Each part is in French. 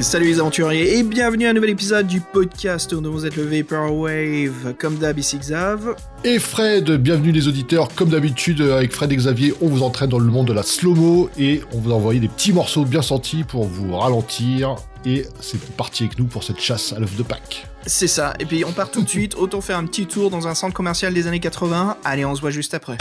Et salut les aventuriers et bienvenue à un nouvel épisode du podcast dont vous êtes le Vaporwave, comme d'hab ici Xav. Et Fred, bienvenue les auditeurs, comme d'habitude avec Fred et Xavier, on vous entraîne dans le monde de la slow-mo et on vous a envoyé des petits morceaux bien sentis pour vous ralentir et c'est parti avec nous pour cette chasse à l'œuf de Pâques. C'est ça, et puis on part tout de suite, autant faire un petit tour dans un centre commercial des années 80, allez on se voit juste après.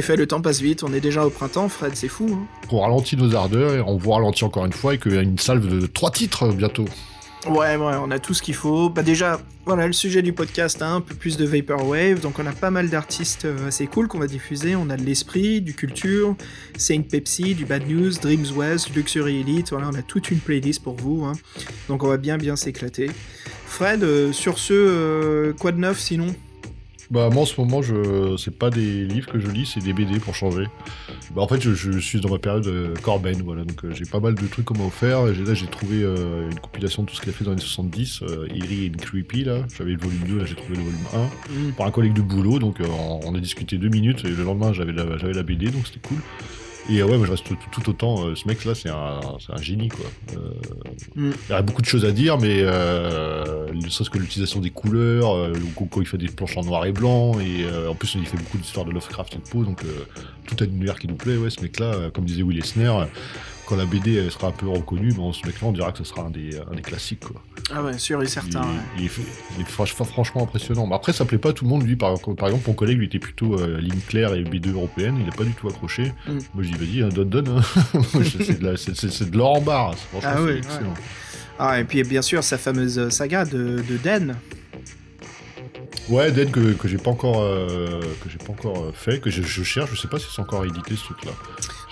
Effet, le temps passe vite, on est déjà au printemps, Fred, c'est fou. Hein On ralentit nos ardeurs et on vous ralentit encore une fois et qu'il y a une salve de trois titres bientôt. Ouais, ouais, on a tout ce qu'il faut. Bah déjà, voilà, le sujet du podcast, hein, un peu plus de Vaporwave. Donc on a pas mal d'artistes euh, assez cool qu'on va diffuser. On a de l'esprit, du culture, Saint Pepsi, du Bad News, Dreams West, Luxury Elite. Voilà, on a toute une playlist pour vous. Hein. Donc on va bien bien s'éclater. Fred, euh, sur ce, euh, quoi de neuf sinon? Bah moi en ce moment je c'est pas des livres que je lis, c'est des BD pour changer. Bah en fait je, je suis dans ma période euh, Corben, voilà, donc euh, j'ai pas mal de trucs qu'on m'a offert. Et Là j'ai trouvé euh, une compilation de tout ce qu'il a fait dans les années 70, euh, Eerie and Creepy là. J'avais le volume 2, là j'ai trouvé le volume 1. Mm. par un collègue de boulot, donc euh, on a discuté deux minutes et le lendemain j'avais la, j'avais la BD, donc c'était cool. Et euh, ouais, moi je reste tout, tout autant. euh, ce mec-là, c'est un, c'est un génie quoi. Euh, Mm. Il y aurait beaucoup de choses à dire, mais ne serait-ce que l'utilisation des couleurs, le- quand il fait des planches en noir et blanc, et en plus il fait beaucoup d'histoires de Lovecraft et de Poe, donc tout un univers qui nous plaît. Ouais, ce mec-là, comme disait Will Eisner, quand la BD elle sera un peu reconnue, bon, ce mec-là on dira que ce sera un des, un des classiques quoi. Ah ouais, sûr et certain. Il, ouais. il il est franch- franchement impressionnant. Mais après, ça plaît pas à tout le monde. Lui, par, par exemple, mon collègue, lui était plutôt euh, ligne claire et B2 européenne. Il a pas du tout accroché. Mm. Moi, je dis, vas-y, hein, donne, donne. hein. C'est de, la- l'or en barre. Franchement, Ah ouais, excellent. Ah, et puis bien sûr, sa fameuse saga de, de Den. Ouais, Dead que, que j'ai pas encore euh, que j'ai pas encore euh, fait, que je, je cherche. Je sais pas si c'est encore édité ce truc-là.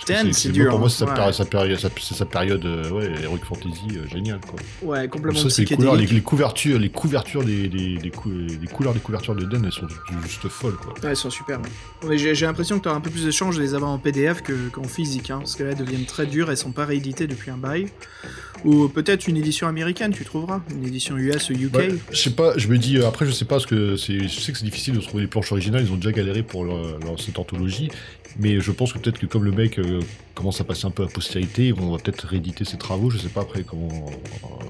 Den, c'est dur, Pour moi, hein. c'est sa, Ouais. sa période, sa- période, euh, ouais, heroic fantasy euh, géniale quoi. Ouais, complètement ça, les couleurs, les, psychédélique. les couvertures, les couvertures des, des, des, cou- des couleurs des couvertures de Den, elles sont juste folles quoi. Ouais, elles sont super. Ouais, j'ai l'impression que tu auras un peu plus de chance de les avoir en PDF que- qu'en physique, hein, parce que là, elles deviennent très dures, elles sont pas rééditées depuis un bail. Ou peut-être une édition américaine, tu trouveras. Une édition US ou UK. Ouais, je sais pas, je me dis, euh, après je sais pas, parce que c'est, je sais que c'est difficile de trouver les planches originales, ils ont déjà galéré pour leur, leur- cette anthologie, mais je pense que peut-être que comme le mec euh, commence à passer un peu à postérité, on va peut-être rééditer ses travaux, je sais pas après comment, euh,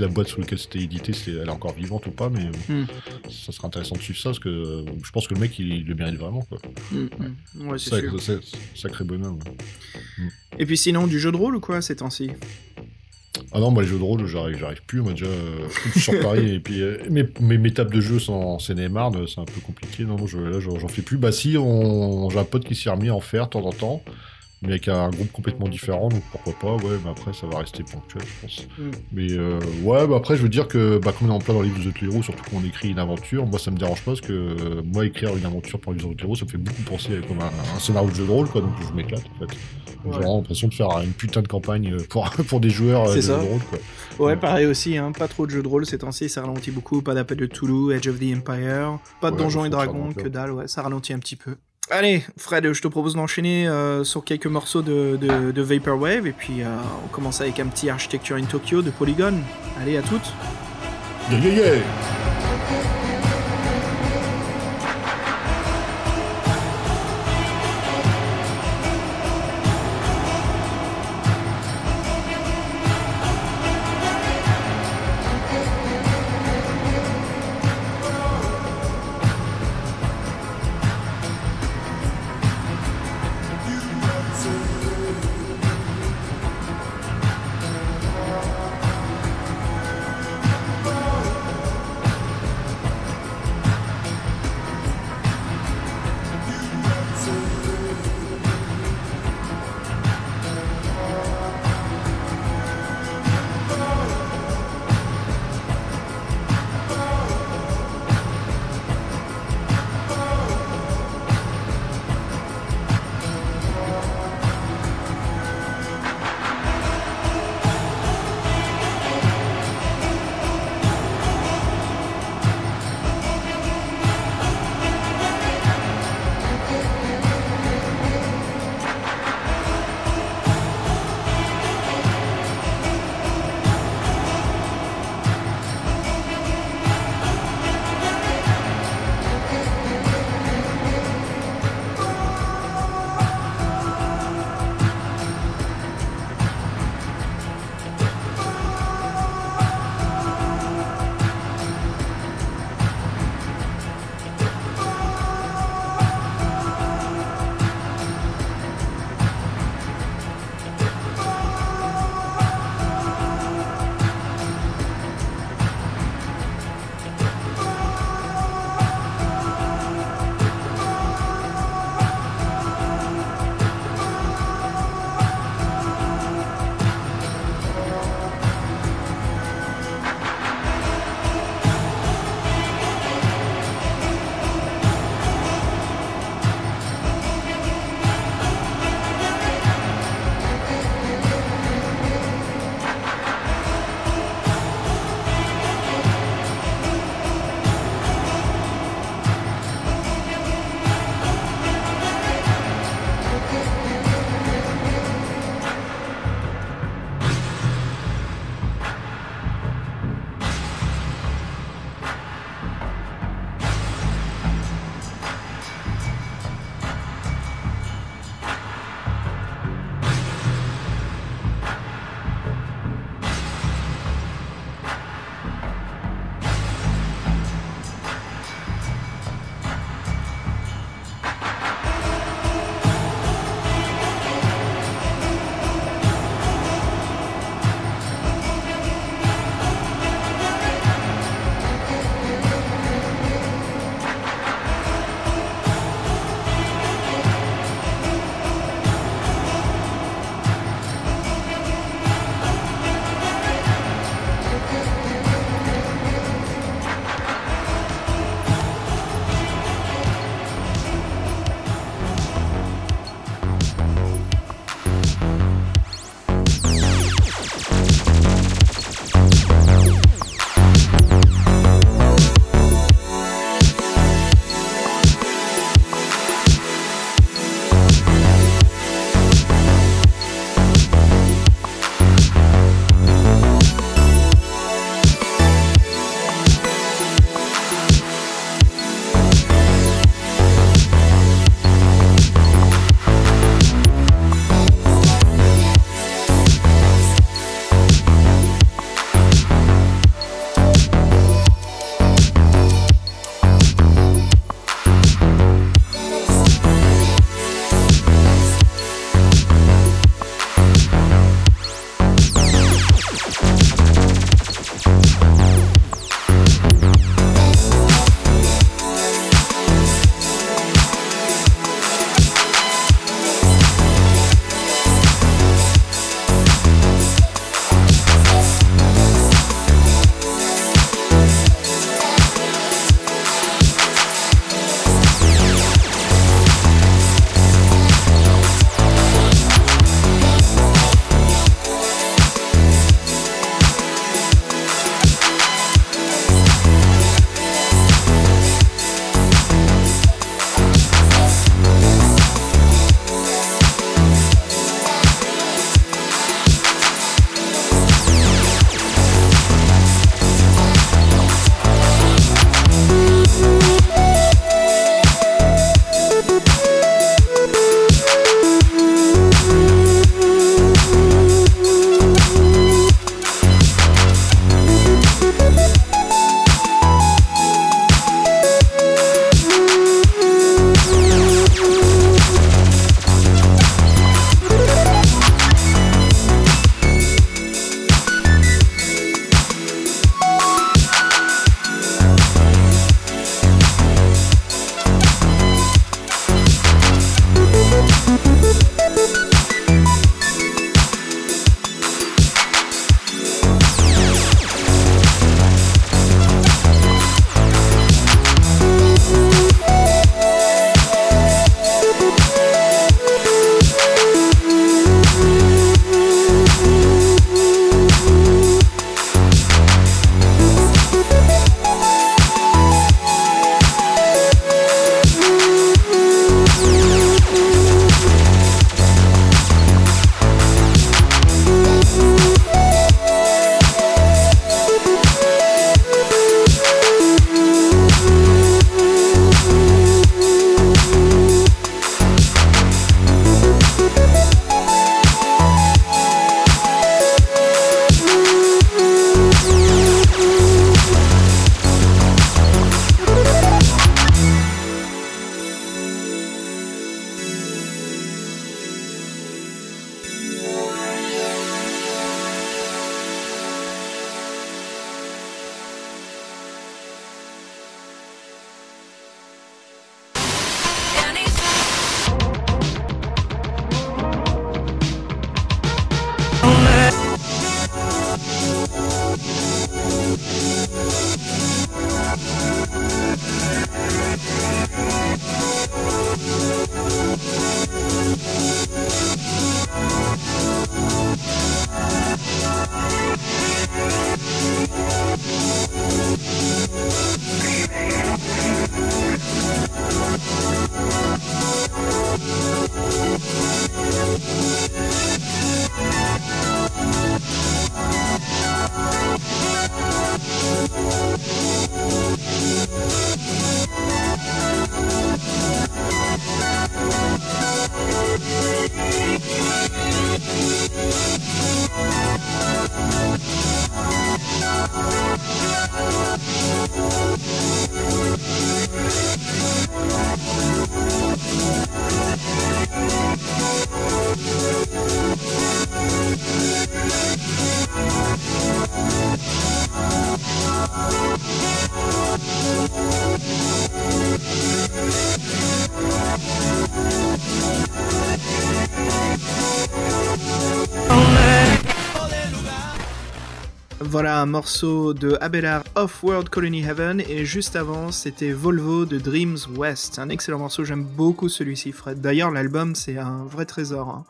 la boîte sous laquelle c'était édité, elle est encore vivante ou pas, mais Hmm. ça serait intéressant de suivre ça, parce que je pense que le mec il, il le mérite vraiment, quoi. Mm, mm. Ouais, c'est sacré bonhomme. Et puis sinon, du jeu de rôle ou quoi ces temps-ci? Ah non, moi les jeux de rôle, j'arrive, j'arrive plus. Moi déjà, euh, je suis sur Paris et puis euh, mes, mes, mes tables de jeu sont en Seine-et-Marne, c'est un peu compliqué. Non, non, je, là j'en fais plus. Bah si, on, j'ai un pote qui s'est remis à en faire de temps en temps. Mais avec un groupe complètement différent, donc pourquoi pas, ouais, mais après ça va rester ponctuel, je pense. Mm. Mais euh, ouais, bah après je veux dire que, bah, comme on est en plein dans les livres de The Hero, surtout quand on écrit une aventure, moi ça me dérange pas parce que euh, moi écrire une aventure pour les livre de The Hero, ça me fait beaucoup penser à, comme un, un scénario de jeu de rôle, quoi, donc je m'éclate en fait. J'ai Ouais. vraiment l'impression de faire une putain de campagne euh, pour, pour des joueurs C'est de ça. jeux de rôle, quoi. Ouais, Ouais. pareil aussi, hein, pas trop de jeux de rôle ces temps-ci, ça ralentit beaucoup, pas d'appel de Toulouse, Edge of the Empire, pas de Ouais, Donjons et Dragons, que dalle, ouais, ça ralentit un petit peu. Allez, Fred, je te propose d'enchaîner euh, sur quelques morceaux de, de, de Vaporwave, et puis euh, on commence avec un petit Architecture in Tokyo de Polygon. Allez, à toutes Voilà un morceau de Abelard Off-World Colony Heaven et juste avant c'était Volvo de Dreams West. Un excellent morceau, j'aime beaucoup celui-ci Fred. D'ailleurs l'album c'est un vrai trésor. Hein.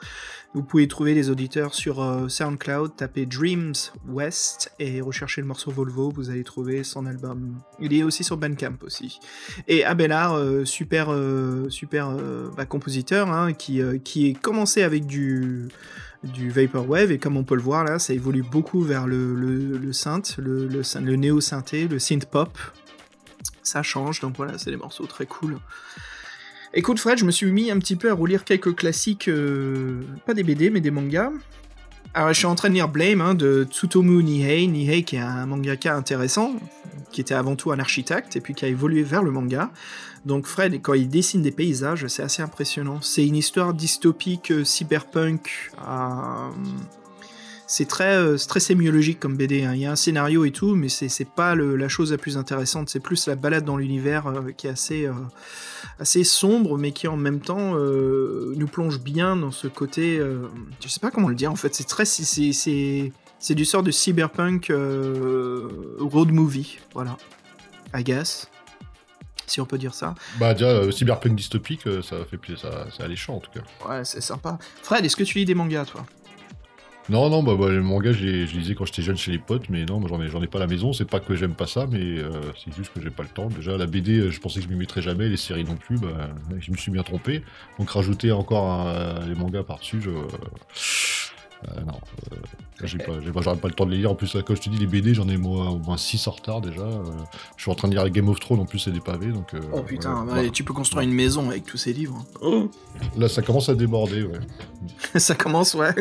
Vous pouvez trouver les auditeurs sur euh, SoundCloud, tapez Dreams West et recherchez le morceau Volvo, vous allez trouver son album. Il est aussi sur Bandcamp aussi. Et Abelard, euh, super, euh, super bah, compositeur, hein, qui, qui est commencé avec du du Vaporwave, et comme on peut le voir là, ça évolue beaucoup vers le, le, synth, le, le, néo-synthé, le synth pop. Ça change, donc voilà, c'est des morceaux très cool. Écoute Fred, je me suis mis un petit peu à relire quelques classiques, euh, pas des BD, mais des mangas. Alors je suis en train de lire Blame hein, de Tsutomu Nihei, Nihei qui est un mangaka intéressant, qui était avant tout un architecte, et puis qui a évolué vers le manga. Donc Fred, quand il dessine des paysages, c'est assez impressionnant. C'est une histoire dystopique, euh, cyberpunk. Euh, c'est très, euh, très sémiologique comme BD. Hein. Il y a un scénario et tout, mais c'est pas la chose la plus intéressante. C'est plus la balade dans l'univers qui est assez, assez sombre, mais qui en même temps nous plonge bien dans ce côté. je sais pas comment le dire en fait. C'est très. C'est du sort de cyberpunk road movie. Voilà. Guess si on peut dire ça. Bah déjà, euh, cyberpunk dystopique, euh, ça fait plaisir, ça, c'est alléchant en tout cas. Ouais, c'est sympa. Fred, est-ce que tu lis des mangas, toi? Non, non, bah, bah les mangas, je les, lisais quand j'étais jeune chez les potes, mais non, j'en ai, j'en ai pas à la maison. C'est pas que j'aime pas ça, mais euh, c'est juste que j'ai pas le temps. Déjà, la BD, je pensais que je m'y mettrais jamais, les séries non plus, bah, je me suis bien trompé. Donc rajouter encore les mangas par-dessus, je euh, non, euh, j'ai pas, j'aurais pas le temps de les lire. En plus, comme je te dis, les BD, j'en ai moi au moins 6 en retard déjà. Euh, je suis en train de lire Game of Thrones, en plus, c'est des pavés. Donc, oh putain, tu peux construire une maison avec tous ces livres. Oh. Là, ça commence à déborder, ouais. ça commence, ouais.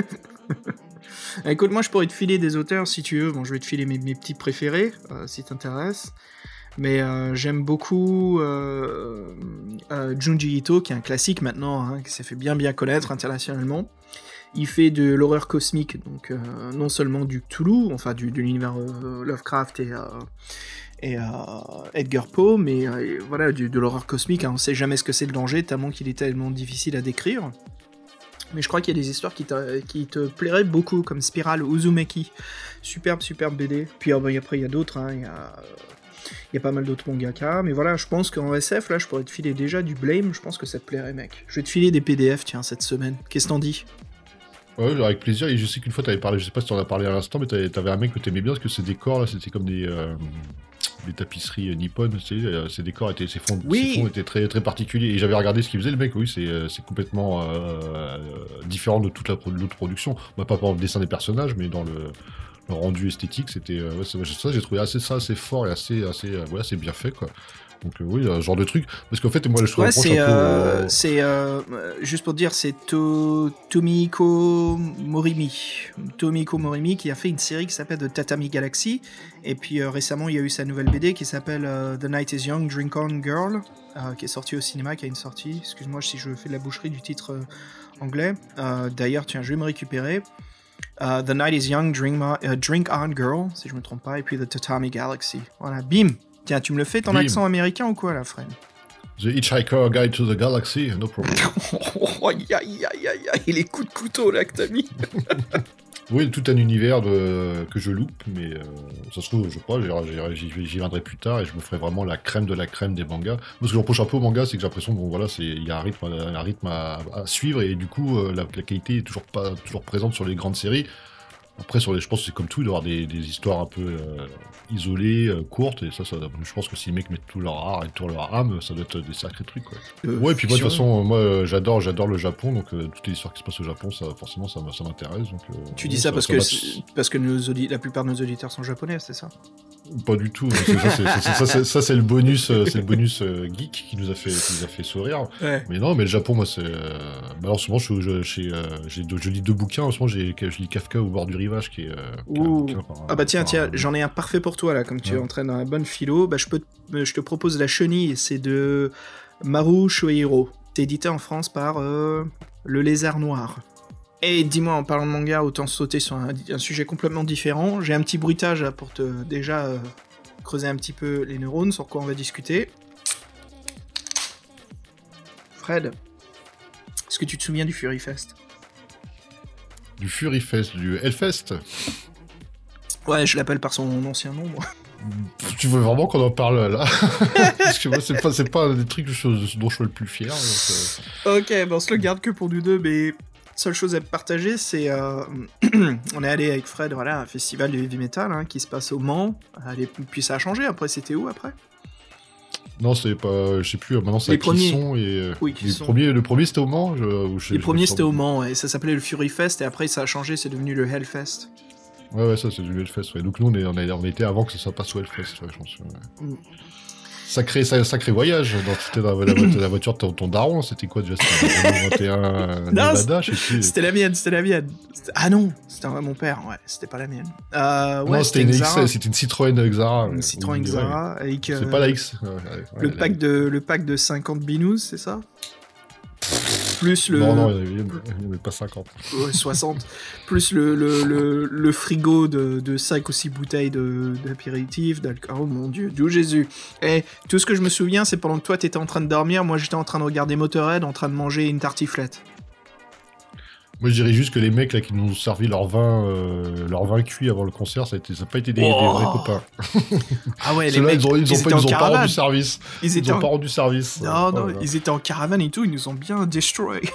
Écoute, moi, je pourrais te filer des auteurs si tu veux. Bon, je vais te filer mes, petits préférés, si t'intéresse. Mais j'aime beaucoup Junji Ito, qui est un classique maintenant, hein, qui s'est fait bien bien connaître internationalement. Il fait de l'horreur cosmique, donc euh, non seulement du Cthulhu, enfin du, de l'univers euh, Lovecraft et, euh, Edgar Poe, mais voilà, de l'horreur cosmique. Hein. on sait jamais ce que c'est le danger, tellement qu'il est tellement difficile à décrire. Mais je crois qu'il y a des histoires qui, te plairaient beaucoup, comme Spiral Uzumaki. Superbe, superbe BD. Puis après, il y a d'autres. Hein. y a il y a pas mal d'autres mangaka, mais voilà, je pense qu'en SF, là, je pourrais te filer déjà du Blame, je pense que ça te plairait, mec. Je vais te filer des PDF, tiens, cette semaine. Qu'est-ce que t'en dis? Ouais, avec plaisir. Et je sais qu'une fois, t'avais parlé, je sais pas si t'en as parlé à l'instant, mais t'avais un mec que t'aimais bien parce que ces décors là, c'était comme des, euh, des tapisseries euh, nippones. Tu sais, euh, ces décors étaient, ces fonds, fonds étaient très, très particuliers. Et j'avais regardé ce qu'il faisait, le mec. Oui, c'est complètement différent de toute l'autre production. Bah, pas pour le dessin des personnages, mais dans le, rendu esthétique, c'était ça. J'ai trouvé assez ça assez fort et assez, assez, ouais, assez bien fait quoi. Donc euh, oui, un genre de truc. Parce qu'en fait, moi, je trouve c'est, euh, c'est euh, juste pour dire, c'est Tomiko Morimi, Tomiko Morimi qui a fait une série qui s'appelle The Tatami Galaxy. Et puis récemment, il y a eu sa nouvelle BD qui s'appelle The Night Is Young, Drink On Girl, qui est sortie au cinéma, qui a une sortie. Excuse-moi si je fais de la boucherie du titre anglais. D'ailleurs, tiens, je vais me récupérer. the Night is Young, Drink, Drink On Girl, si je me trompe pas, et puis The Tatami Galaxy. Voilà, bim, Tiens, tu me le fais ton accent américain ou quoi, la Fred The Hitchhiker Guide to the Galaxy, no problem. oh, aïe, aïe, aïe, aïe, aïe, les coups de couteau là que t'as mis. oui, tout un univers de... que je loupe, mais euh, ça se trouve, je crois, j'y viendrai plus tard et je me ferai vraiment la crème de la crème des mangas. Parce que je reproche un peu aux mangas, c'est que j'ai l'impression bon voilà, il y a un rythme, un rythme à, suivre et du coup, euh, la, la, qualité est toujours pas toujours présente sur les grandes séries. Après, sur les, je pense que c'est comme tout, d'avoir des, des, histoires un peu euh, isolées, euh, courtes, et ça, ça, je pense que si les mecs mettent tout leur art et tout leur âme, ça doit être des sacrés trucs. Quoi. Euh, ouais, et puis moi, de toute façon, moi, j'adore, j'adore le Japon, donc toutes les histoires qui se passent au Japon, ça, forcément, ça, ça m'intéresse. tu dis ça, parce, que, parce que nos la plupart de nos auditeurs sont japonais, c'est ça? Pas du tout. Ça, c'est le bonus, c'est le bonus geek qui nous a fait, qui nous a fait sourire. Mais non, mais le Japon, moi, c'est. Bah, en ce moment, je, je, je, lis deux bouquins. En ce moment, je lis Kafka au bord du rivage qui est. Euh, ah bah tiens, tiens, j'en ai un parfait pour toi là, comme tu es en train dans la bonne philo. Bah, je, peux je te propose La Chenille, c'est de Maru Shohiro. C'est édité en France par euh, Le Lézard Noir. Et dis-moi, en parlant de manga, autant sauter sur un, un sujet complètement différent. J'ai un petit bruitage là, pour te déjà euh, creuser un petit peu les neurones sur quoi on va discuter. Fred, est-ce que tu te souviens du Fury Fest? Du Fury Fest, du Hellfest? Ouais, je l'appelle par son ancien nom, moi. Tu veux vraiment qu'on en parle là? Parce que moi, c'est pas, c'est pas un des trucs dont je suis le plus fier. donc, euh, Ok, bon, on se le garde que pour nous deux, mais seule chose à partager, c'est euh, on est allé avec Fred, voilà, à un festival de heavy metal hein, qui se passe au Mans. Allez, puis ça a changé. Après, c'était où après? Non, c'est pas. Je sais plus, maintenant c'est premiers. Clisson et. euh, Oui, les Clisson. premiers- le premier c'était au Mans je, je- Les premiers c'était au. Mans et ça s'appelait le Fury Fest et après ça a changé, c'est devenu le Hellfest. Ouais, ouais, ça c'est du Hellfest. Ouais. Donc nous on, est, on, a- on était avant que ça passe au Hellfest, ouais, je pense. ouais. Mm. Sacré, sa- sacré voyage. dans- dans la, voiture- la voiture de ton, ton daron, c'était quoi déjà? C'était un 21 Nevada, je sais plus. C'était la mienne, c'était la mienne. Ah non, c'était mon père, ouais, c'était pas la mienne. Euh, ouais, non, c'était une, Xara, c'était une Citroën Xara. une. Citroën. Xara avec C'est euh, pas la X. ouais, ouais, le, pack de, le pack de 50 binous, c'est ça? Plus le. Non, non, il n'y en avait- il y en avait pas 50. Ouais, 60. plus le, le, le, le frigo de, de 5 ou 6 bouteilles de- d'apéritif, d'alcool. Oh mon dieu, Dieu Jésus. Et tout ce que je me souviens, c'est pendant que toi t'étais en train de dormir, moi j'étais en train de regarder Motorhead, en train de manger une tartiflette. Moi, je dirais juste que les mecs là qui nous ont servi leur vin, euh, leur vin cuit avant le concert, ça n'a pas été des, des Oh. vrais copains. Ah ouais, les mecs, ils ont, ils ont étaient pas, en ils ont pas rendu service. Ils Ils étaient ont en... pas rendu service. Non, non, Voilà. ils étaient en caravane et tout, ils nous ont bien destroy.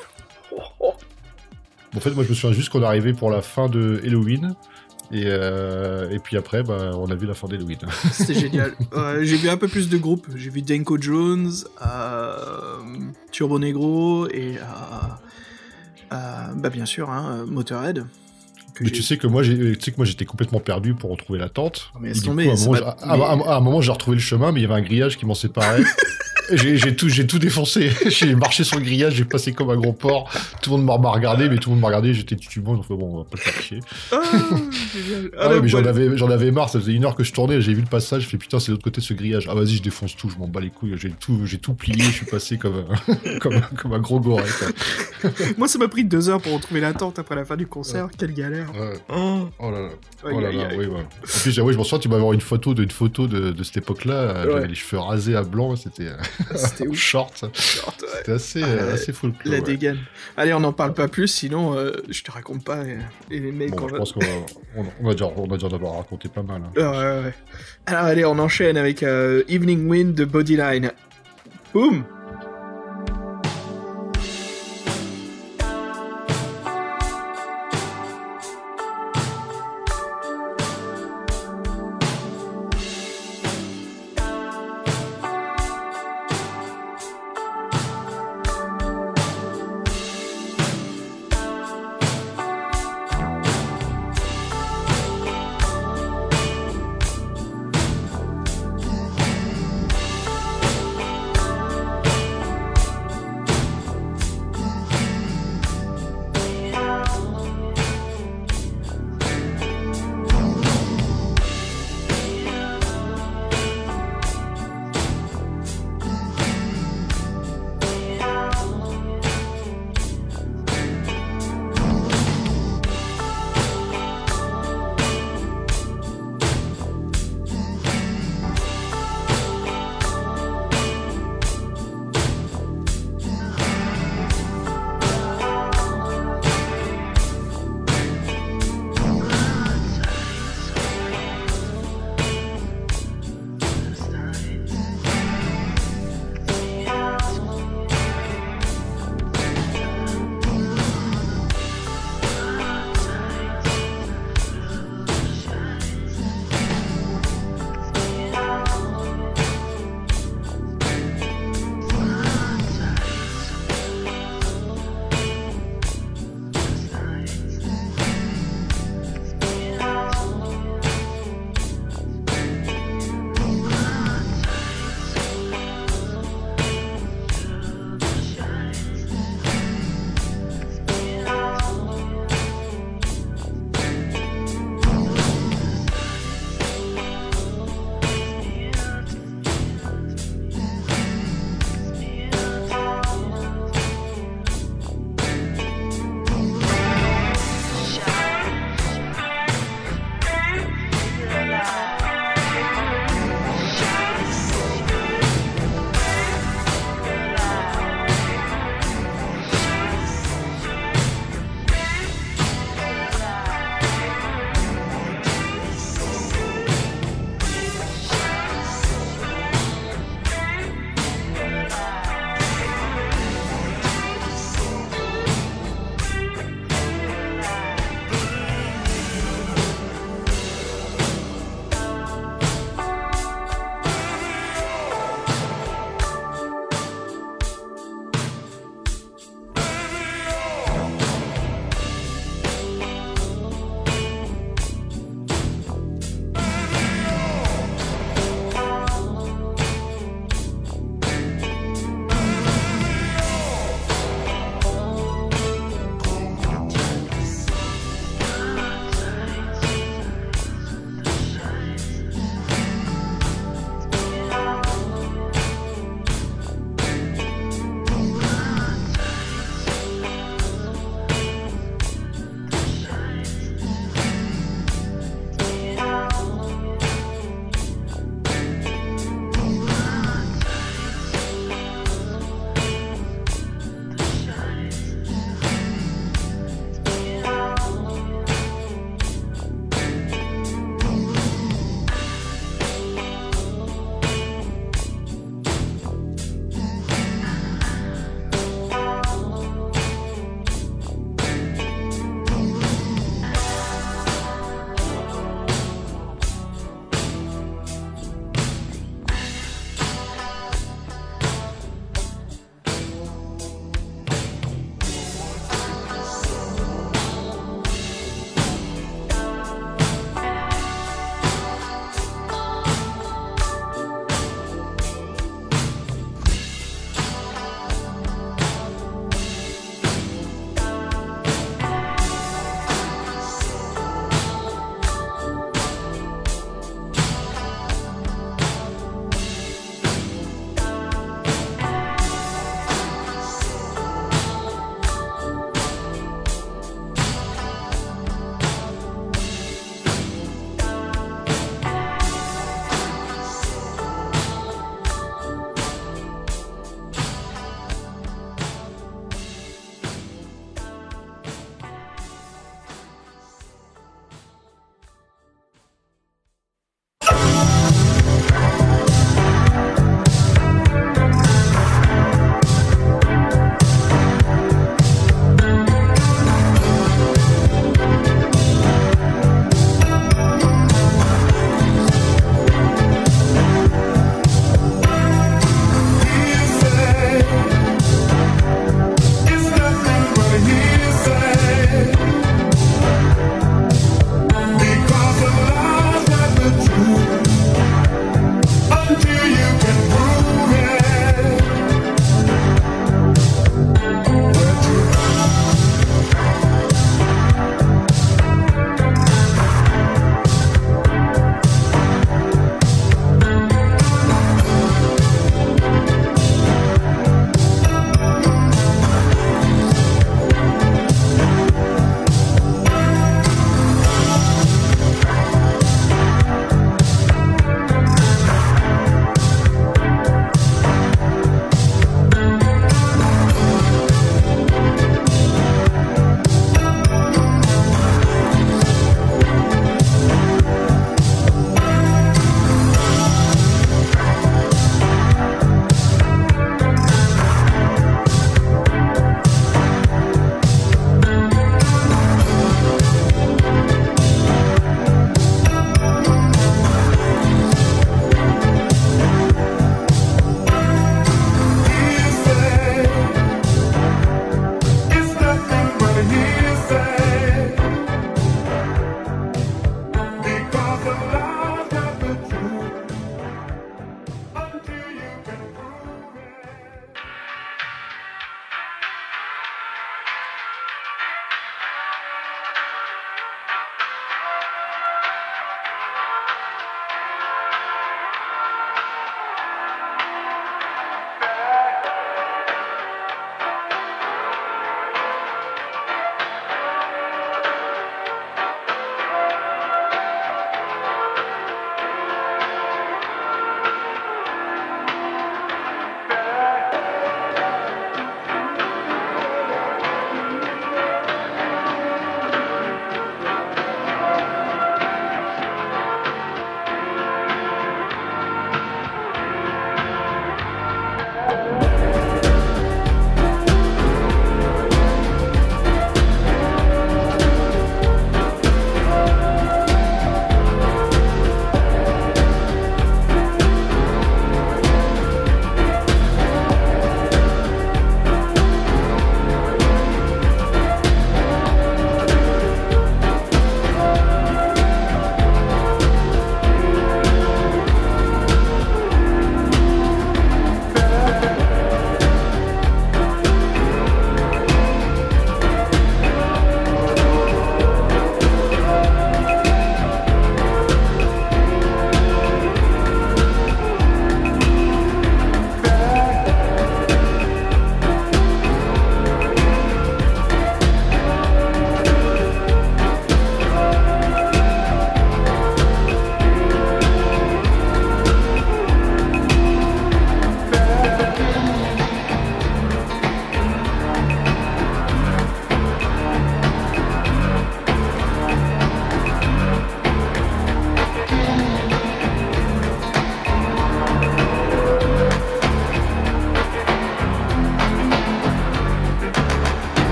En fait, moi, je me souviens juste qu'on est arrivé pour la fin de Halloween. Et, euh, et puis après, bah, on a vu la fin d'Halloween. C'était génial. Euh, j'ai vu un peu plus de groupes. J'ai vu Denko Jones, euh, Turbo Negro et bah bien sûr hein, Motorhead. Mais tu sais que moi, j'ai- tu sais que moi, j'étais complètement perdu pour retrouver la tente. Mais du tomber, coup, à un moment, à un moment, j'ai retrouvé le chemin, mais il y avait un grillage qui m'en séparait. J'ai tout, tout défoncé. j'ai marché sur le grillage, j'ai passé comme un gros porc. Tout le monde m'a regardé, mais tout le monde m'a regardé. J'étais titubant. J'ai fait bon, on va pas le faire chier. Ah. Ah, Ah, ouais, non, mais j'en avais, j'en avais marre, ça faisait une heure que je tournais, j'ai vu le passage, j'ai fait putain, c'est de l'autre côté de ce grillage. Ah vas-y, je défonce tout, je m'en bats les couilles, j'ai tout, j'ai tout plié, je suis passé comme un, comme, comme un gros goré. Moi, ça m'a pris deux heures pour retrouver la tente après la fin du concert. Quelle galère. Ouais. Oh, Oh là là. Oh là là, oui, ouais. En plus, je m'en souviens, tu m'avais une photo de, une photo de, de cette époque-là. J'avais les cheveux rasés à blanc, c'était euh, C'était ouf. short. Short, ouais. C'était assez, Ah, euh, assez full. La dégaine. Allez, on n'en parle pas plus, sinon euh, je te raconte pas. Et, et les mecs, Bon, on je va- pense qu'on va, on, on va déjà, on va déjà pas mal. hein. Ah, ouais, ouais. Alors allez, on enchaîne avec euh, Evening Wind de Bodyline. Boum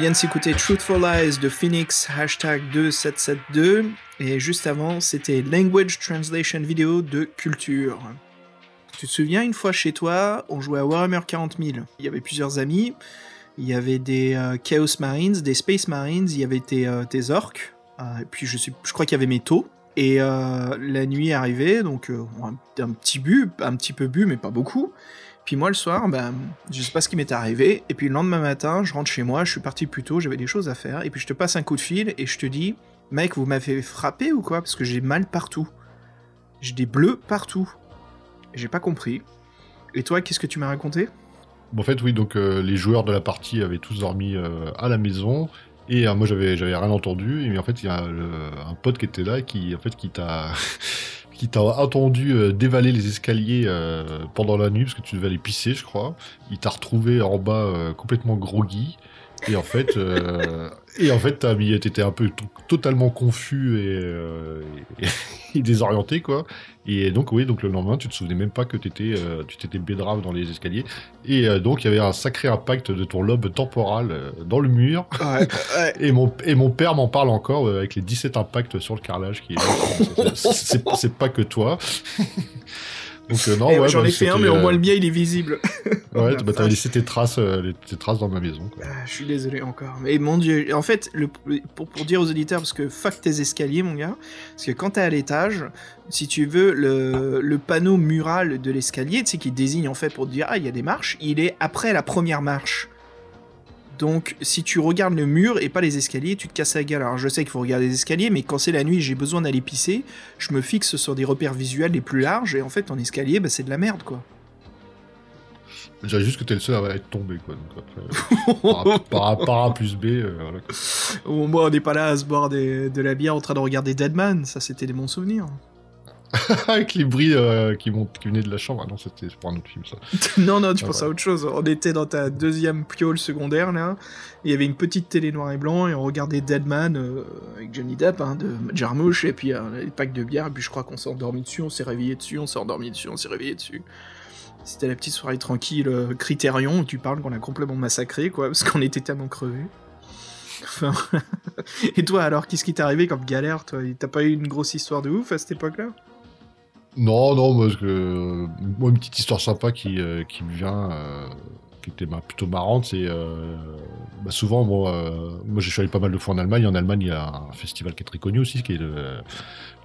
vient de s'écouter Truthful Lies de Phoenix, hashtag 2772. Et juste avant, c'était Language Translation Video de Culture. Tu te souviens, une fois chez toi, on jouait à Warhammer 40 000. Il y avait plusieurs amis. Il y avait des euh, Chaos Marines, des Space Marines, il y avait des, euh, des orques. Euh, et puis je, sais, je crois qu'il y avait mes taux. Et la nuit est arrivée, donc un, un, petit bu, un petit peu bu, mais pas beaucoup. Puis moi, le soir, ben, je sais pas ce qui m'est arrivé. Et puis le lendemain matin, je rentre chez moi, je suis parti plus tôt, j'avais des choses à faire. Et puis je te passe un coup de fil et je te dis, mec, vous m'avez frappé ou quoi? Parce que j'ai mal partout. J'ai des bleus partout. J'ai pas compris. Et toi, qu'est-ce que tu m'as raconté? En fait, oui, donc euh, les joueurs de la partie avaient tous dormi euh, à la maison. Et euh, moi, j'avais, rien entendu. Et en fait, il y a un pote qui était là qui, en fait, qui t'a. qui t'a entendu euh, dévaler les escaliers euh, pendant la nuit parce que tu devais aller pisser, je crois. Il t'a retrouvé en bas euh, complètement groggy. Et en fait, et en fait, t'étais un peu totalement confus et, et, désorienté, quoi. Et donc, oui, donc le lendemain, tu te souvenais même pas que étais, tu t'étais bédrave dans les escaliers. Et donc, il y avait un sacré impact de ton lobe temporal dans le mur. et, mon, et mon père m'en parle encore avec les 17 impacts sur le carrelage qui C'est pas que toi. Donc, euh, non, eh, ouais, J'en bah, ai fait un, mais au moins le mien il est visible. ouais, bah, t'avais laissé tes traces, euh, tes traces dans ma maison. Ah, je suis désolé encore. Mais mon dieu, en fait, le, pour, pour dire aux auditeurs, parce que fuck tes escaliers, mon gars, parce que quand t'es à l'étage, si tu veux, le, le panneau mural de l'escalier, tu sais, qui désigne en fait pour dire, ah, il y a des marches, il est après la première marche. Donc, si tu regardes le mur et pas les escaliers, tu te casses la gueule. Alors, je sais qu'il faut regarder les escaliers, mais quand c'est la nuit, j'ai besoin d'aller pisser, je me fixe sur des repères visuels les plus larges, et en fait, en escalier, bah, c'est de la merde, quoi. Je juste que t'es le seul à être tombé, quoi. Donc après, par, A plus B, euh, voilà. Au moins, on n'est pas là à se boire de la bière en train de regarder Deadman, ça c'était des bons souvenirs. Avec les bruits euh, qui, qui venaient de la chambre. Ah non, c'était pour un autre film, ça. non, non, tu ah, penses à autre chose. On était dans ta deuxième piole secondaire, là. Il y avait une petite télé noir et blanc, et on regardait Deadman euh, avec Johnny Depp, hein, de Jarmouche, et puis euh, les packs de bière, et puis je crois qu'on s'est endormi dessus, on s'est réveillé dessus, on s'est endormi dessus, on s'est réveillé dessus. C'était la petite soirée tranquille Critérion, où tu parles qu'on a complètement massacré, quoi, parce qu'on était tellement crevés. Enfin... et toi alors, qu'est-ce qui t'est arrivé comme galère, toi? T'as pas eu une grosse histoire de ouf à cette époque-là? Non, non, moi, que, moi, une petite histoire sympa qui, euh, me vient, euh, qui était plutôt marrante, c'est euh, bah, souvent, moi, moi, j'ai allé pas mal de fois en Allemagne. En Allemagne, il y a un festival qui est très connu aussi, qui est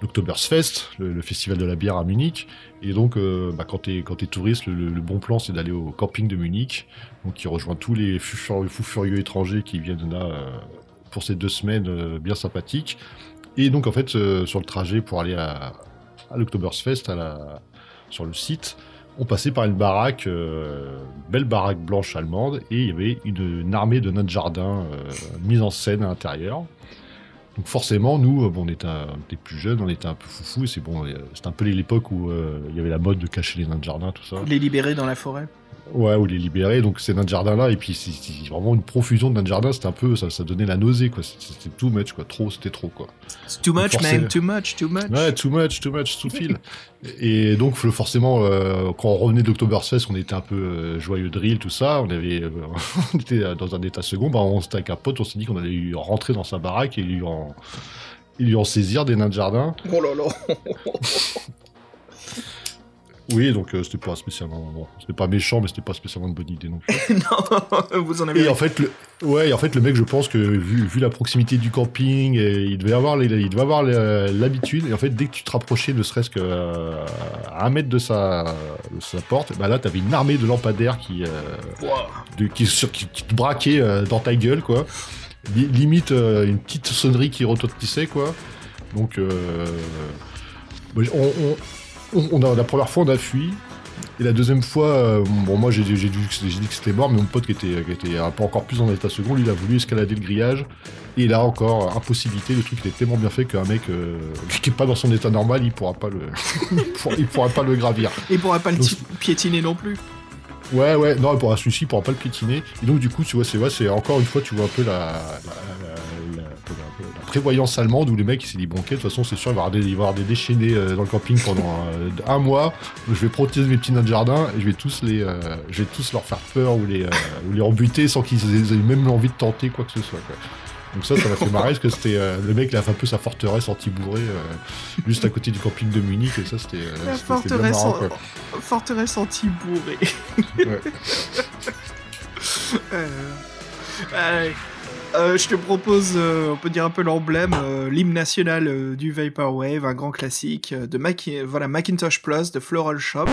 l'Oktoberfest, le, festival de la bière à Munich. Et donc, bah, quand tu es, touriste, le, bon plan, c'est d'aller au camping de Munich, donc qui rejoint tous les fous furieux étrangers qui viennent là pour ces deux semaines bien sympathiques. Et donc, en fait, sur le trajet pour aller à à l'Octoberfest la... sur le site, on passait par une baraque, euh, belle baraque blanche allemande, et il y avait une, armée de notre jardin euh, mise en scène à l'intérieur. Donc forcément, nous, bon, on, était, plus jeunes, on était un peu foufou, et c'est bon, c'était un peu l'époque où euh, il y avait la mode de cacher les nains de jardin, tout ça. Les libérer dans la forêt Ouais, ou les libérer. Donc c'est notre jardin là, et puis c'est vraiment une profusion de notre jardin. C'était un peu, ça, ça donnait la nausée quoi. C'était too much quoi, trop, c'était trop quoi. too much man, too much, too much. Ouais, too much, too much, tout fil. et donc forcément, euh, quand on revenait d'Octoberfest, on était un peu euh, joyeux drill, tout ça. On avait, euh, on était dans un état second. Bah, on s'était avec un pote, on s'est dit qu'on allait rentrer dans sa baraque et lui en, lui en saisir des nains de jardin. Oh là là. Oui, donc euh, c'était pas spécialement. Bon, c'était pas méchant, mais c'était pas spécialement une bonne idée non plus. non, vous en avez. Et en fait, le, ouais, en fait, le mec, je pense que vu, vu la proximité du camping, et il devait avoir, il devait avoir l'habitude. Et en fait, dès que tu te rapprochais, ne serait-ce qu'à euh, un mètre de sa, de sa porte, bah là, t'avais une armée de lampadaires qui, euh, de, qui, qui, qui, te braquait dans ta gueule, quoi. Limite une petite sonnerie qui retentissait, quoi. Donc, on, on on a, la première fois, on a fui. Et la deuxième fois, euh, bon, moi j'ai dit, que c'était mort, mais mon pote qui était, qui était un peu encore plus en état second, lui, il a voulu escalader le grillage. Et là encore, impossibilité, le truc était tellement bien fait qu'un mec euh, qui est pas dans son état normal, il pourra pas le, il, pourra, pas le gravir. Il pourra pas le piétiner non plus. Ouais, ouais, non, il pourra celui-ci, il pourra pas le piétiner. Et donc, du coup, tu vois, c'est c'est encore une fois, tu vois un peu la prévoyance allemande où les mecs ils s'est dit bon ok de toute façon c'est sûr il va y avoir des, il va y avoir des déchaînés euh, dans le camping pendant euh, un mois. Je vais protéger mes petits nains de jardin et je vais tous les, euh, je vais tous leur faire peur ou les, euh, ou les rebuter sans qu'ils aient même l'envie de tenter quoi que ce soit. Quoi. Donc ça, ça m'a fait marrer parce que c'était euh, le mec il a fait un peu sa forteresse anti-bourré euh, juste à côté du camping de Munich et ça c'était euh, La forteresse, marrant, en- forteresse anti-bourré. Ouais. Allez. Euh, je te propose, euh, on peut dire un peu l'emblème, euh, l'hymne national du Vaporwave, un grand classique de Macintosh Plus de Floral Shop.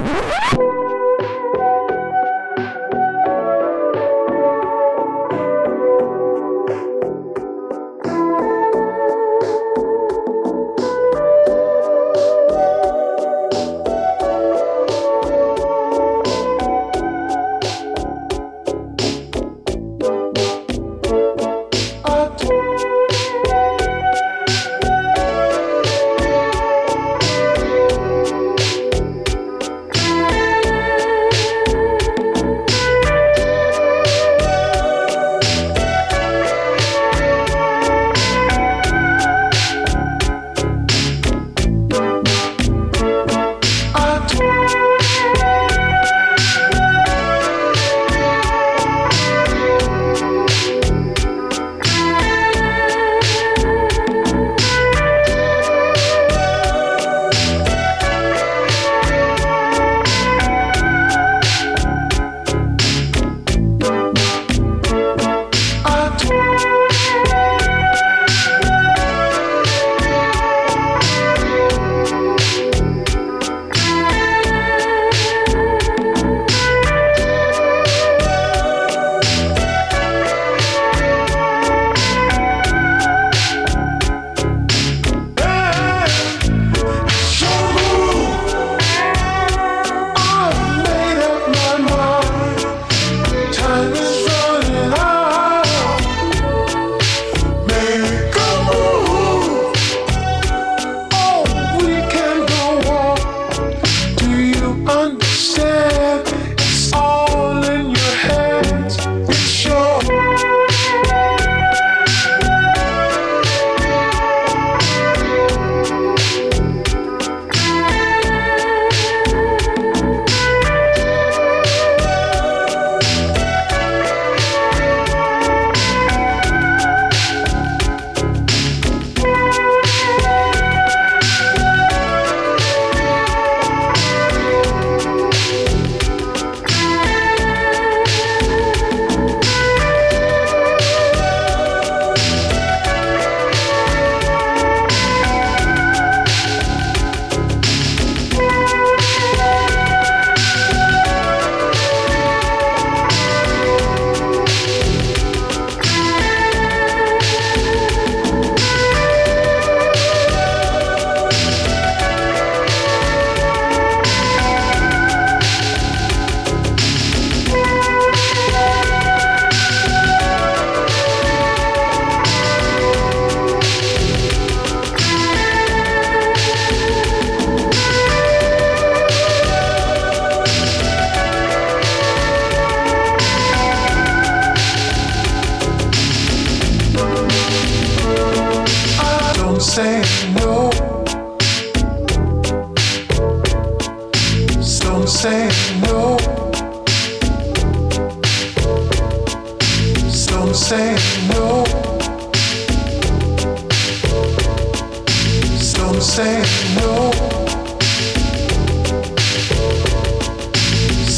Say no.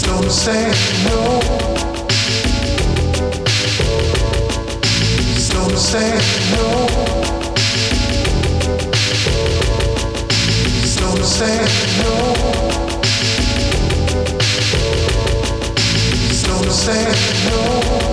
Don't say no. Don't say no. Don't say no. Don't say no.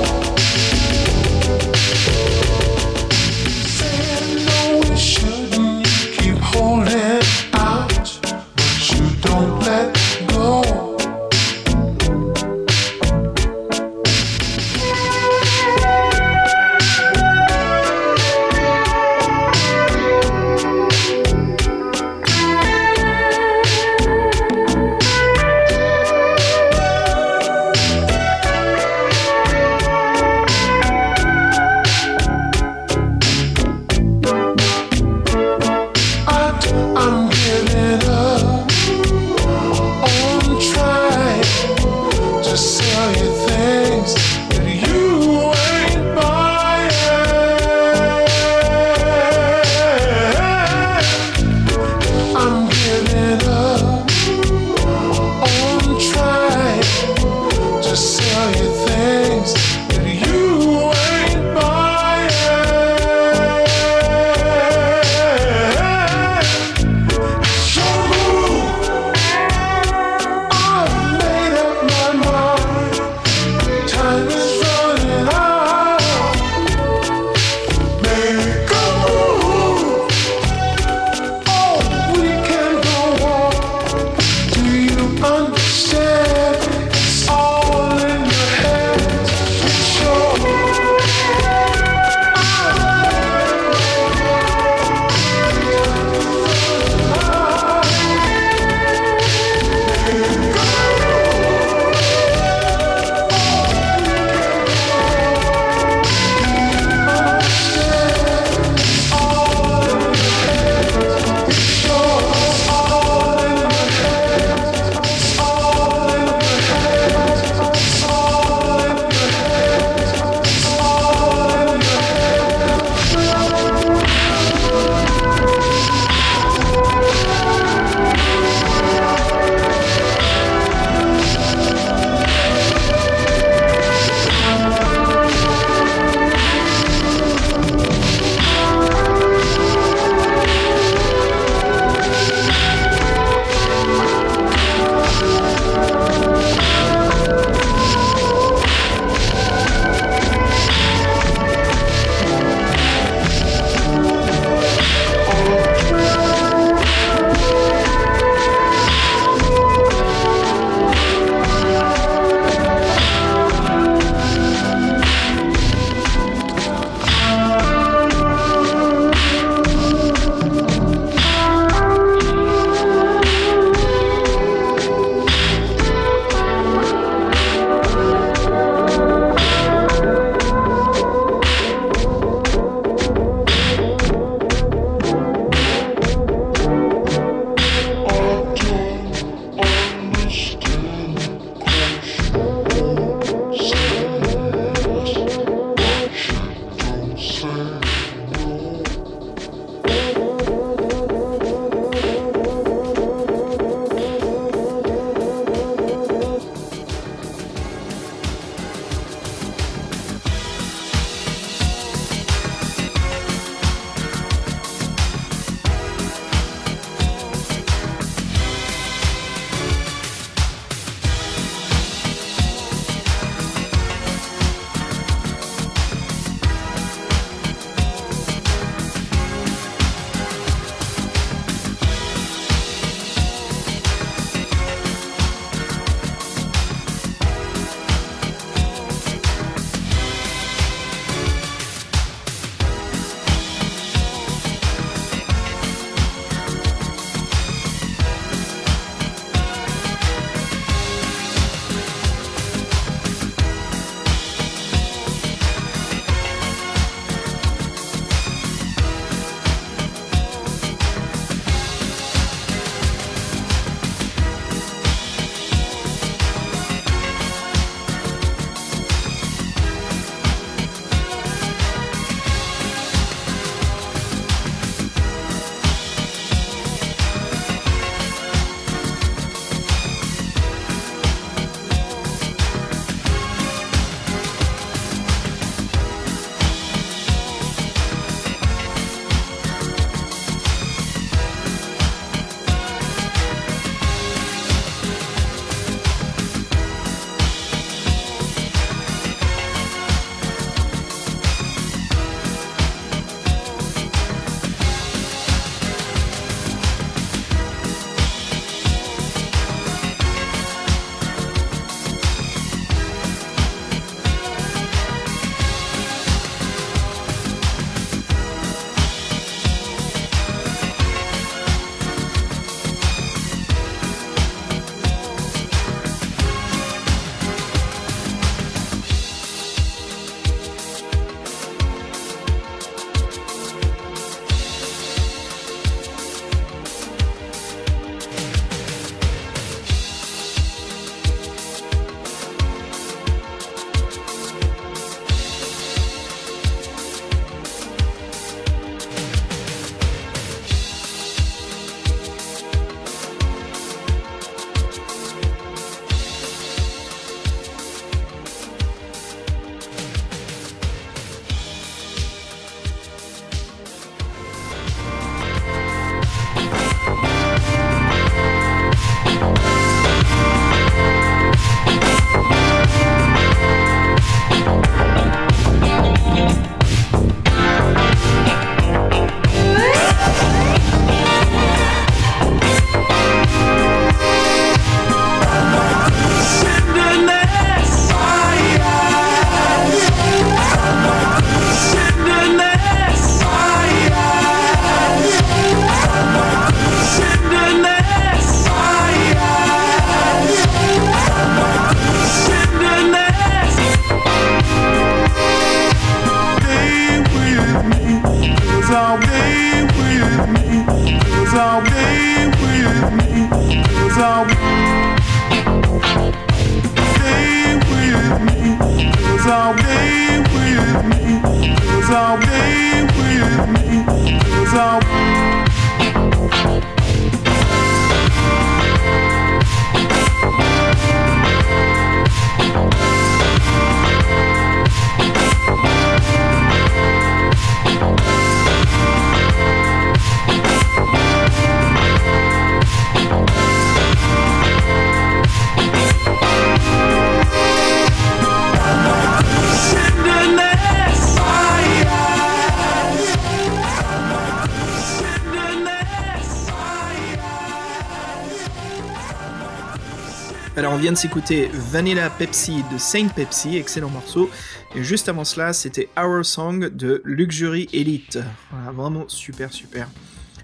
Vient s'écouter Vanilla Pepsi de Saint Pepsi, excellent morceau. Et juste avant cela, c'était Our Song de Luxury Elite. Voilà, vraiment super super.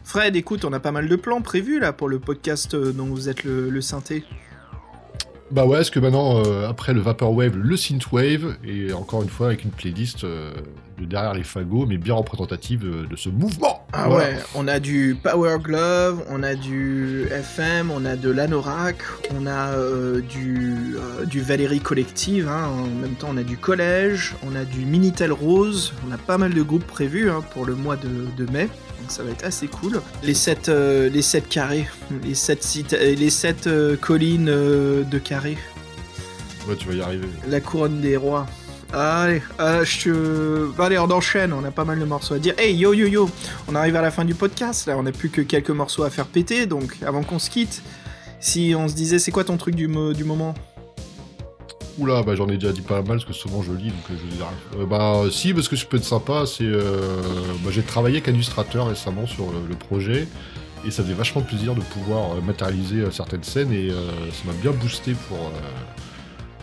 Fred, écoute, on a pas mal de plans prévus là pour le podcast euh, dont vous êtes le, synthé. Bah ouais, est-ce que maintenant, euh, après le Vaporwave, le Synthwave, et encore une fois avec une playlist euh, de derrière les fagots, mais bien représentative euh, de ce mouvement Ah Voilà. ouais, on a du Power Glove, on a du FM, on a de l'Anorak, on a euh, du, euh, du Valérie Collective, hein, en même temps on a du Collège, on a du Minitel Rose, on a pas mal de groupes prévus hein, pour le mois de, de mai, donc ça va être assez cool. Les 7 les sept carrés, les 7 sites, euh, les sept, collines de carrés, Ouais, tu vas y arriver. la couronne des rois. Allez, euh, je allez, on enchaîne, on a pas mal de morceaux à dire. Hey, yo, yo, yo, on arrive à la fin du podcast, là, on a plus que quelques morceaux à faire péter, donc avant qu'on se quitte, si on se disait, c'est quoi ton truc du, mo- du moment? Oula, bah j'en ai déjà dit pas mal parce que souvent je lis, donc euh, je dis rien. Euh, bah si, parce que ce peut être sympa, c'est... Euh, bah, j'ai travaillé avec un illustrateur récemment sur le, le projet, et ça faisait vachement plaisir de pouvoir euh, matérialiser euh, certaines scènes, et ça m'a bien boosté pour,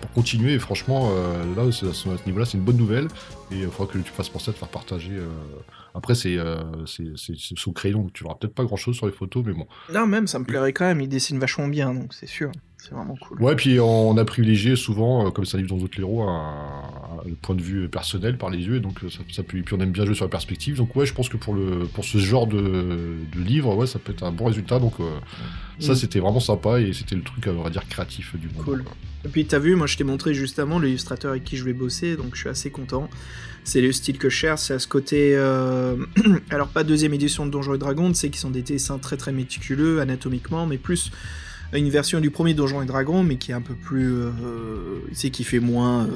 pour continuer, et franchement, euh, là, à ce niveau-là, c'est une bonne nouvelle, et il faudra que tu fasses penser à te faire partager... euh, Après, c'est euh, sous crayon, donc tu verras peut-être pas grand-chose sur les photos, mais bon. Non, même, ça me plairait quand même, il dessine vachement bien, donc c'est sûr, c'est vraiment cool. Ouais, puis on a privilégié souvent, euh, comme ça arrive dans d'autres héros, un, point de vue personnel par les yeux, et donc euh, ça, ça peut, puis on aime bien jouer sur la perspective. Donc ouais, je pense que pour le pour ce genre de, de livre, ouais, ça peut être un bon résultat. Donc euh, ça, Mm. c'était vraiment sympa et c'était le truc, on va dire, créatif du moment. Cool. quoi. Et puis t'as vu, moi je t'ai montré justement l'illustrateur avec qui je vais bosser, donc je suis assez content. C'est le style que je cherche, c'est à ce côté... euh, Alors pas deuxième édition de Donjons et Dragons, c'est qui sont des dessins très très méticuleux anatomiquement, mais plus une version du premier Donjons et Dragons, mais qui est un peu plus... Euh... C'est qui fait moins...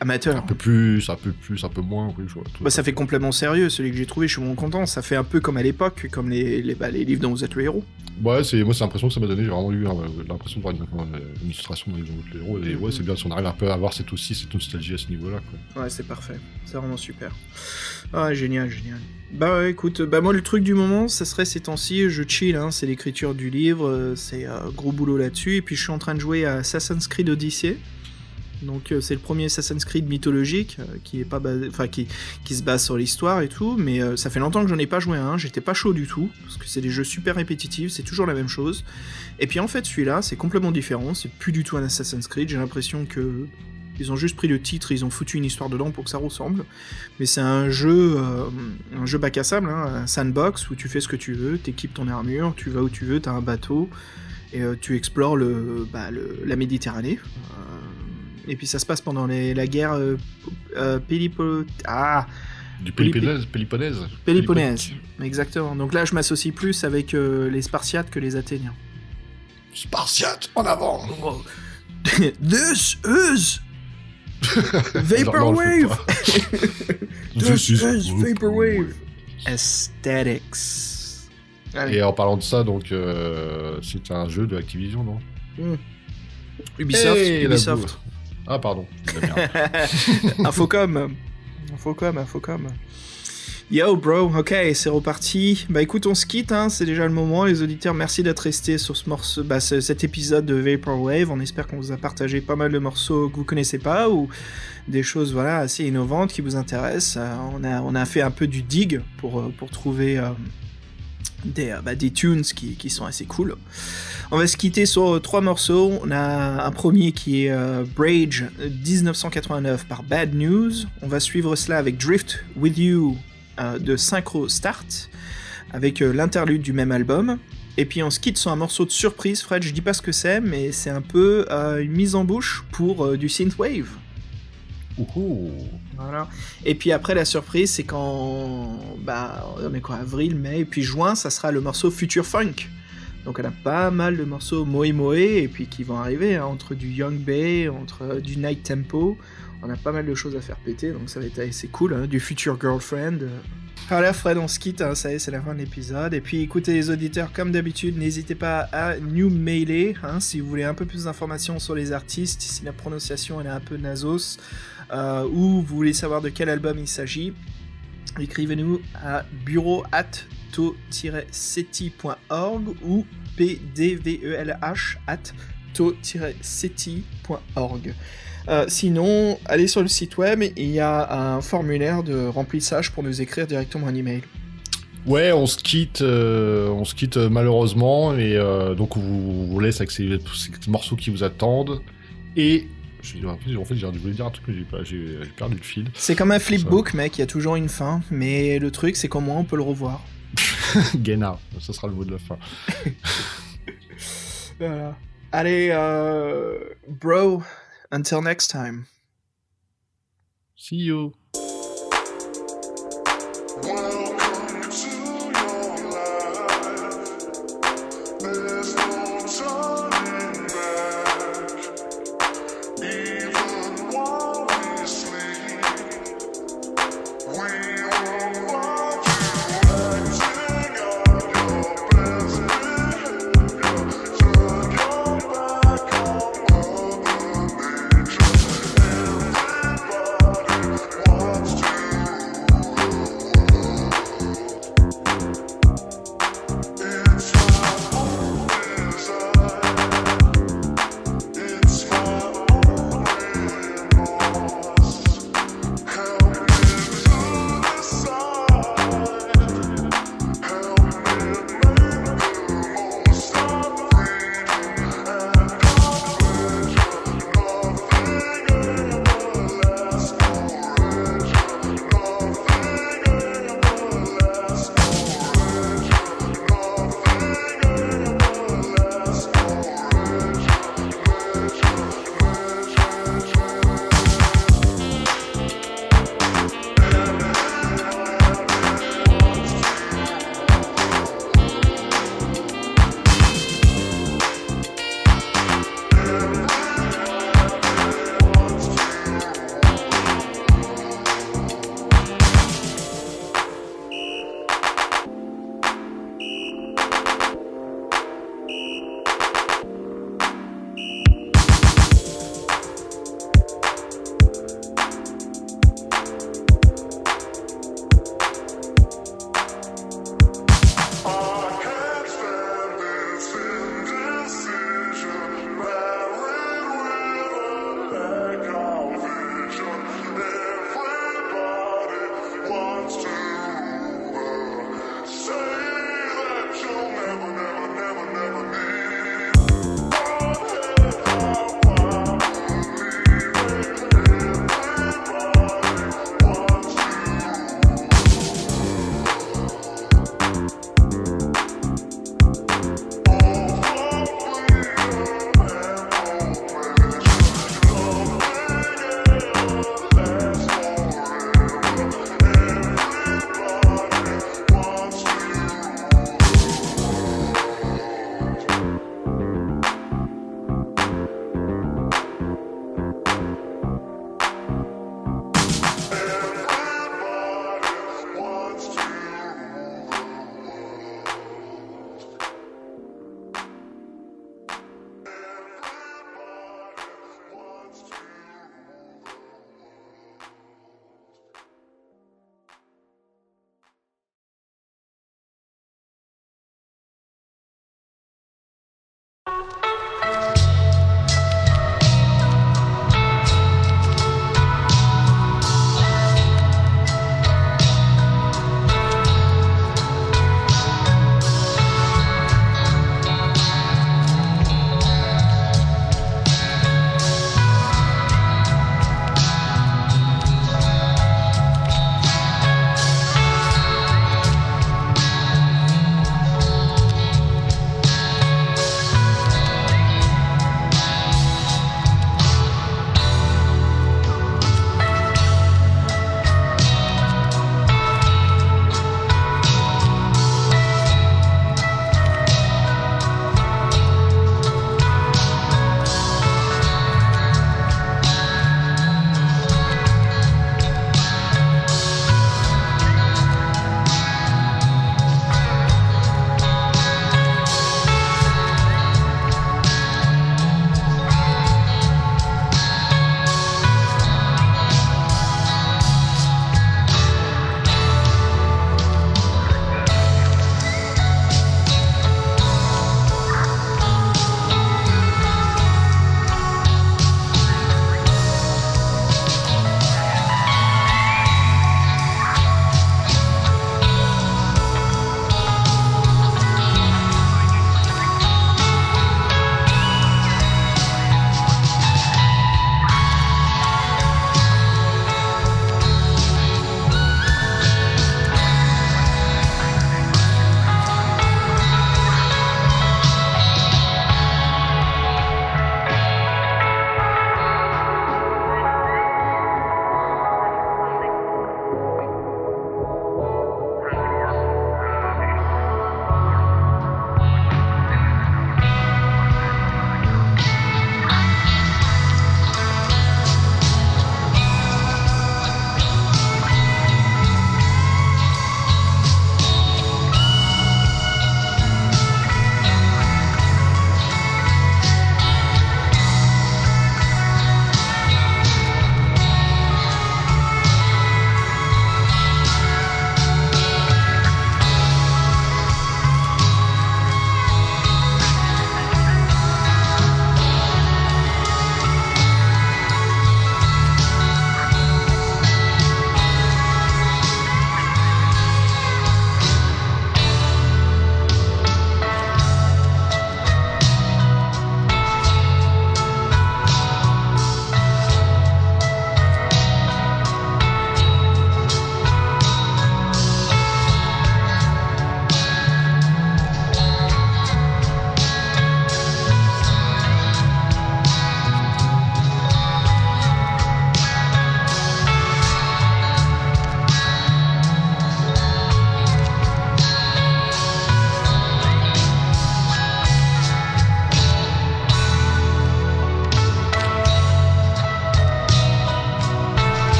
euh, amateur. Un peu plus, un peu plus, un peu moins. Oui, je vois, Bah, ça fait complètement sérieux, celui que j'ai trouvé, je suis vraiment content. Ça fait un peu comme à l'époque, comme les, les, bah, les livres dont vous êtes le héros. Ouais, c'est moi c'est l'impression que ça m'a donné. J'ai vraiment eu euh, l'impression de voir une, une illustration dans les autres héros. Et ouais, c'est bien si on arrive un peu à avoir cette aussi cette nostalgie à ce niveau-là. quoi. Ouais, c'est parfait. C'est vraiment super. Ah, génial, génial. Bah ouais, écoute, bah moi le truc du moment, ça serait ces temps-ci, je chill, hein, c'est l'écriture du livre, euh, c'est euh, gros boulot là-dessus, et puis je suis en train de jouer à Assassin's Creed Odyssey. Donc euh, c'est le premier Assassin's Creed mythologique euh, qui est pas qui, se base sur l'histoire et tout, mais euh, ça fait longtemps que j'en ai pas joué un, j'étais pas chaud du tout parce que c'est des jeux super répétitifs, c'est toujours la même chose. Et puis en fait celui-là c'est complètement différent, c'est plus du tout un Assassin's Creed, j'ai l'impression que ils ont juste pris le titre, ils ont foutu une histoire dedans pour que ça ressemble. Mais c'est un jeu, un jeu bac à sable, hein, un sandbox où tu fais ce que tu veux, t'équipes ton armure, tu vas où tu veux, t'as un bateau et tu explores bah, la Méditerranée. Et puis ça se passe pendant les- la guerre euh, euh, Pélipo- ah, Du Péliponèse, Péliponèse. Exactement. Donc là, je m'associe plus avec euh, les Spartiates que les Athéniens. Spartiate en avant. This is Vaporwave. This is Vaporwave. Aesthetics. Allez. Et en parlant de ça, donc euh, c'est un jeu de Activision, non? Ubisoft, Hey, la Ubisoft. Ah pardon. Infocom. Infocom, Infocom. Yo bro, ok, c'est reparti. Bah écoute, on se quitte, hein, c'est déjà le moment. Les auditeurs, merci d'être restés sur ce morceau, bah, ce- cet épisode de Vaporwave. On espère qu'on vous a partagé pas mal de morceaux que vous connaissez pas ou des choses voilà assez innovantes qui vous intéressent. Euh, on, a, on a fait un peu du dig pour, euh, pour trouver euh, des, euh, bah, des tunes qui, qui sont assez cool. On va se quitter sur euh, trois morceaux. On a un premier qui est euh, Brage 1989 par Bad News. On va suivre cela avec Drift With You euh, de Synchro Start, avec euh, l'interlude du même album. Et puis on se quitte sur un morceau de surprise, Fred, je dis pas ce que c'est, mais c'est un peu euh, une mise en bouche pour euh, du synthwave. Ouhou. Voilà. Et puis après, la surprise, c'est quand. Bah, on est quoi Avril, mai, et puis juin, ça sera le morceau Future Funk. Donc, on a pas mal de morceaux Moe Moe, et puis qui vont arriver, hein, entre du Young Bay, entre euh, du Night Tempo. On a pas mal de choses à faire péter, donc ça va être assez cool. hein, du Future Girlfriend. euh. Voilà, Fred, on se quitte, hein, ça y est, c'est la fin de l'épisode. Et puis, écoutez, les auditeurs, comme d'habitude, n'hésitez pas à nous mailer si vous voulez un peu plus d'informations sur les artistes, si la prononciation elle est un peu nasos, euh, ou vous voulez savoir de quel album il s'agit. Écrivez-nous à bureau at to-seti.org ou pdvelh at to-seti.org. Euh, sinon, allez sur le site web, il y a un formulaire de remplissage pour nous écrire directement un email. Ouais, on se quitte, euh, on se quitte euh, malheureusement, et euh, donc on vous, vous laisse avec ces, ces morceaux qui vous attendent. Et je, en fait, en fait, j'ai voulu dire un truc j'ai j'ai perdu le fil. C'est comme un flipbook, mec, il y a toujours une fin, mais le truc, c'est qu'au moins on peut le revoir. Guénard, ça sera le mot de la fin. Voilà. Allez, euh, bro, until next time. See you.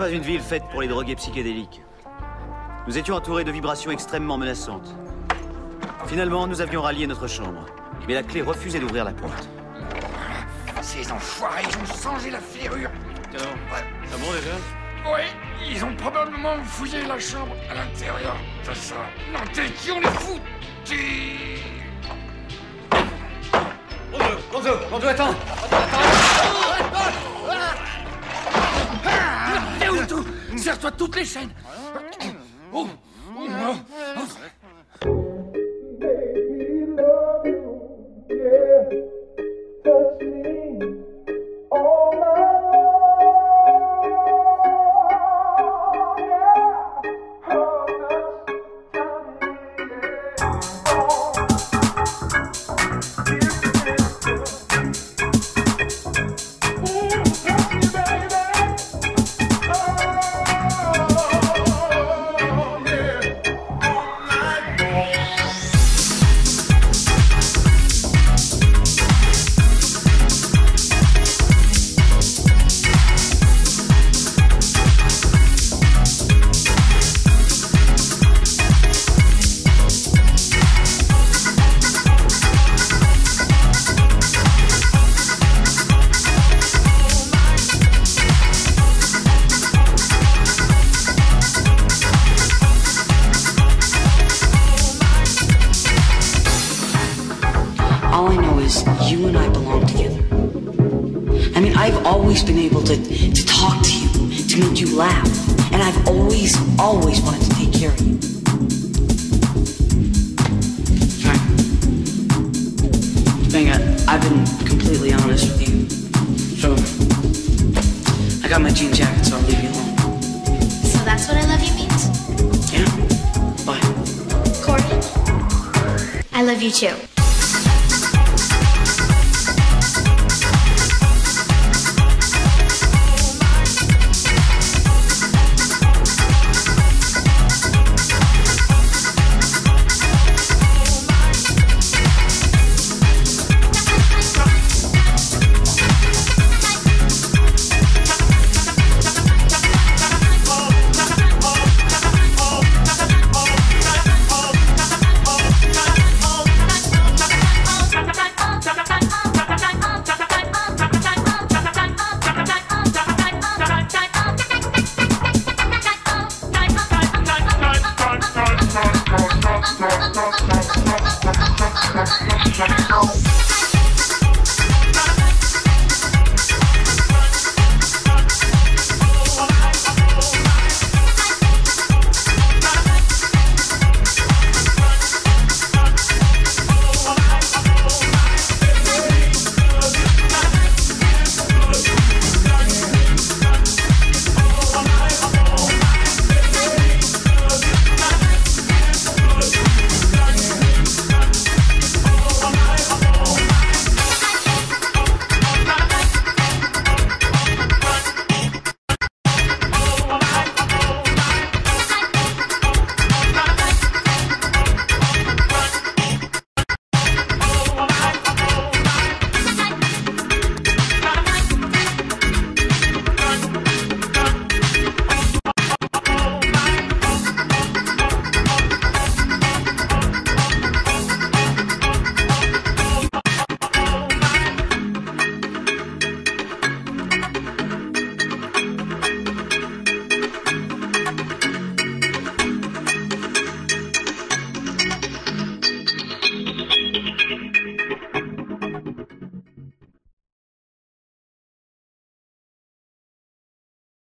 Pas une ville faite pour les drogués psychédéliques. Nous étions entourés de vibrations extrêmement menaçantes. Finalement, nous avions rallié notre chambre. Mais la clé refusait d'ouvrir la porte. Ces enfoirés, ils ont changé la ferrure. Alors Ah bon déjà Ouais, ils ont probablement fouillé la chambre à l'intérieur de ça. Non, t'es qui on les fout Bonjour, bonjour, attends T'es où tout. Serre-toi toutes les chaînes. Oh, oh, oh.